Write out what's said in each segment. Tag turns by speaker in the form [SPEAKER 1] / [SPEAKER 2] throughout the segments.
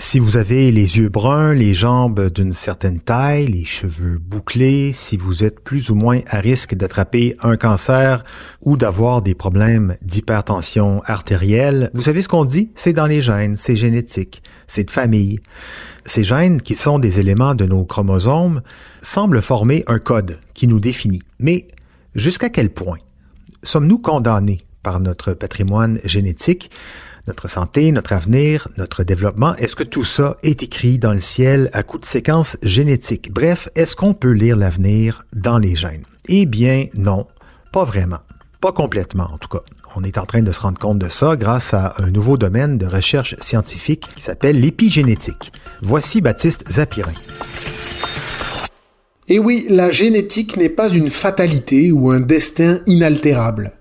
[SPEAKER 1] Si vous avez les yeux bruns, les jambes d'une certaine taille, les cheveux bouclés, si vous êtes plus ou moins à risque d'attraper un cancer ou d'avoir des problèmes d'hypertension artérielle, vous savez ce qu'on dit? C'est dans les gènes, c'est génétique, c'est de famille. Ces gènes, qui sont des éléments de nos chromosomes, semblent former un code qui nous définit. Mais jusqu'à quel point sommes-nous condamnés par notre patrimoine génétique notre santé, notre avenir, notre développement, est-ce que tout ça est écrit dans le ciel à coup de séquences génétiques? Bref, est-ce qu'on peut lire l'avenir dans les gènes? Eh bien, non, pas vraiment. Pas complètement, en tout cas. On est en train de se rendre compte de ça grâce à un nouveau domaine de recherche scientifique qui s'appelle l'épigénétique. Voici Baptiste Zapirin.
[SPEAKER 2] Et oui, la génétique n'est pas une fatalité ou un destin inaltérable.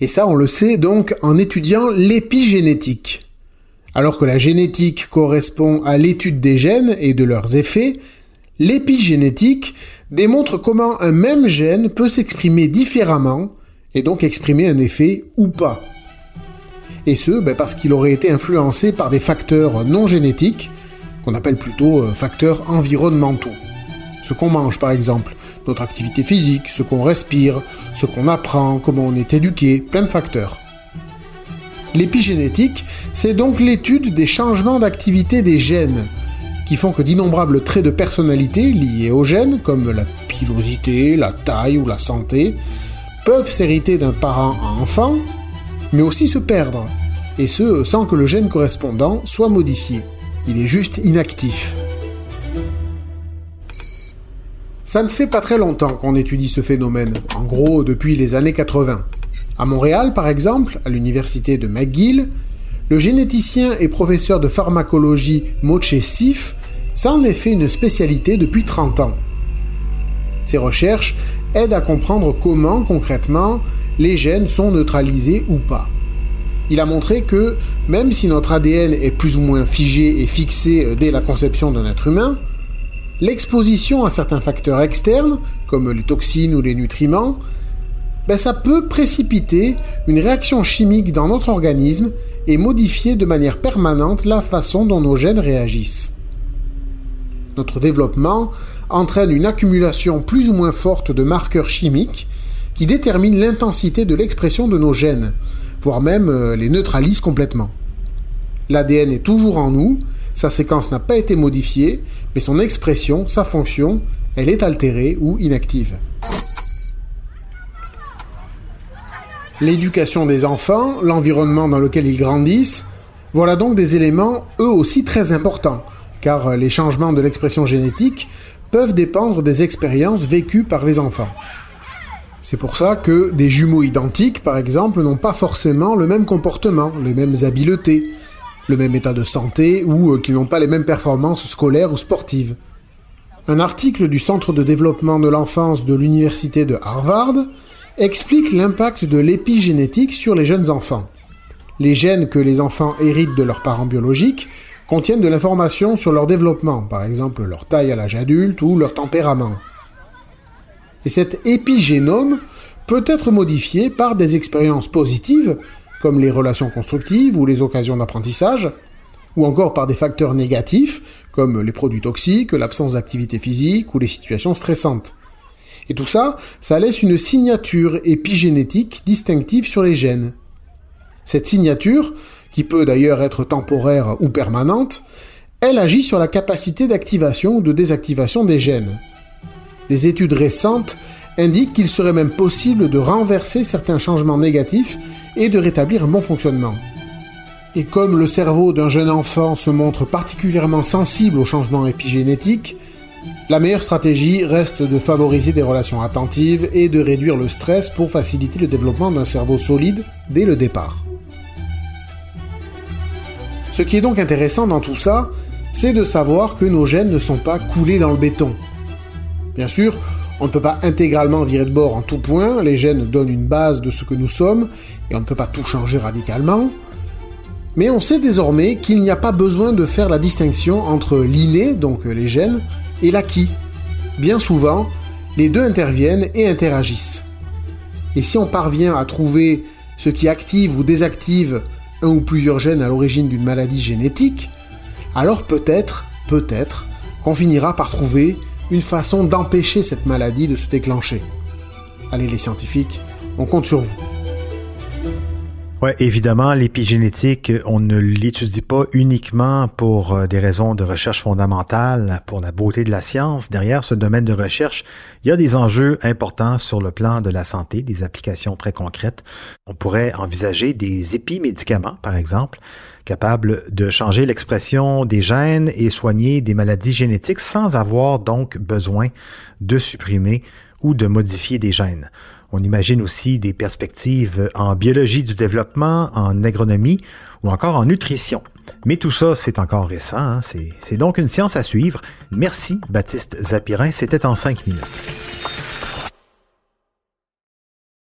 [SPEAKER 2] Et ça, on le sait donc en étudiant l'épigénétique. Alors que la génétique correspond à l'étude des gènes et de leurs effets, l'épigénétique démontre comment un même gène peut s'exprimer différemment et donc exprimer un effet ou pas. Et ce, ben, parce qu'il aurait été influencé par des facteurs non génétiques, qu'on appelle plutôt euh, facteurs environnementaux. Ce qu'on mange par exemple, notre activité physique, ce qu'on respire, ce qu'on apprend, comment on est éduqué, plein de facteurs. L'épigénétique, c'est donc l'étude des changements d'activité des gènes, qui font que d'innombrables traits de personnalité liés aux gènes, comme la pilosité, la taille ou la santé, peuvent s'hériter d'un parent à enfant, mais aussi se perdre, et ce sans que le gène correspondant soit modifié. Il est juste inactif. Ça ne fait pas très longtemps qu'on étudie ce phénomène, en gros depuis les années 80. À Montréal, par exemple, à l'université de McGill, le généticien et professeur de pharmacologie Moche Sif s'en est fait une spécialité depuis 30 ans. Ses recherches aident à comprendre comment, concrètement, les gènes sont neutralisés ou pas. Il a montré que, même si notre ADN est plus ou moins figé et fixé dès la conception d'un être humain, l'exposition à certains facteurs externes, comme les toxines ou les nutriments, ben ça peut précipiter une réaction chimique dans notre organisme et modifier de manière permanente la façon dont nos gènes réagissent. Notre développement entraîne une accumulation plus ou moins forte de marqueurs chimiques qui déterminent l'intensité de l'expression de nos gènes, voire même euh, les neutralisent complètement. L'ADN est toujours en nous, sa séquence n'a pas été modifiée, mais son expression, sa fonction, elle est altérée ou inactive. L'éducation des enfants, l'environnement dans lequel ils grandissent, voilà donc des éléments eux aussi très importants, car les changements de l'expression génétique peuvent dépendre des expériences vécues par les enfants. C'est pour ça que des jumeaux identiques, par exemple, n'ont pas forcément le même comportement, les mêmes habiletés, le même état de santé ou euh, qui n'ont pas les mêmes performances scolaires ou sportives. Un article du Centre de développement de l'enfance de l'Université de Harvard explique l'impact de l'épigénétique sur les jeunes enfants. Les gènes que les enfants héritent de leurs parents biologiques contiennent de l'information sur leur développement, par exemple leur taille à l'âge adulte ou leur tempérament. Et cet épigénome peut être modifié par des expériences positives comme les relations constructives ou les occasions d'apprentissage, ou encore par des facteurs négatifs, comme les produits toxiques, l'absence d'activité physique ou les situations stressantes. Et tout ça, ça laisse une signature épigénétique distinctive sur les gènes. Cette signature, qui peut d'ailleurs être temporaire ou permanente, elle agit sur la capacité d'activation ou de désactivation des gènes. Des études récentes indiquent qu'il serait même possible de renverser certains changements négatifs et de rétablir un bon fonctionnement. Et comme le cerveau d'un jeune enfant se montre particulièrement sensible aux changements épigénétiques, la meilleure stratégie reste de favoriser des relations attentives et de réduire le stress pour faciliter le développement d'un cerveau solide dès le départ. Ce qui est donc intéressant dans tout ça, c'est de savoir que nos gènes ne sont pas coulés dans le béton. Bien sûr, on ne peut pas intégralement virer de bord en tout point, les gènes donnent une base de ce que nous sommes, et on ne peut pas tout changer radicalement. Mais on sait désormais qu'il n'y a pas besoin de faire la distinction entre l'inné, donc les gènes, et l'acquis. Bien souvent, les deux interviennent et interagissent. Et si on parvient à trouver ce qui active ou désactive un ou plusieurs gènes à l'origine d'une maladie génétique, alors peut-être, peut-être, qu'on finira par trouver une façon d'empêcher cette maladie de se déclencher. Allez les scientifiques, on compte sur vous.
[SPEAKER 1] Ouais, évidemment, l'épigénétique, on ne l'étudie pas uniquement pour euh, des raisons de recherche fondamentale, pour la beauté de la science. Derrière ce domaine de recherche, il y a des enjeux importants sur le plan de la santé, des applications très concrètes. On pourrait envisager des épimédicaments, par exemple, capables de changer l'expression des gènes et soigner des maladies génétiques sans avoir donc besoin de supprimer ou de modifier des gènes. On imagine aussi des perspectives en biologie du développement, en agronomie ou encore en nutrition. Mais tout ça, c'est encore récent. Hein. C'est donc une science à suivre. Merci, Baptiste Zapirin. C'était en cinq minutes.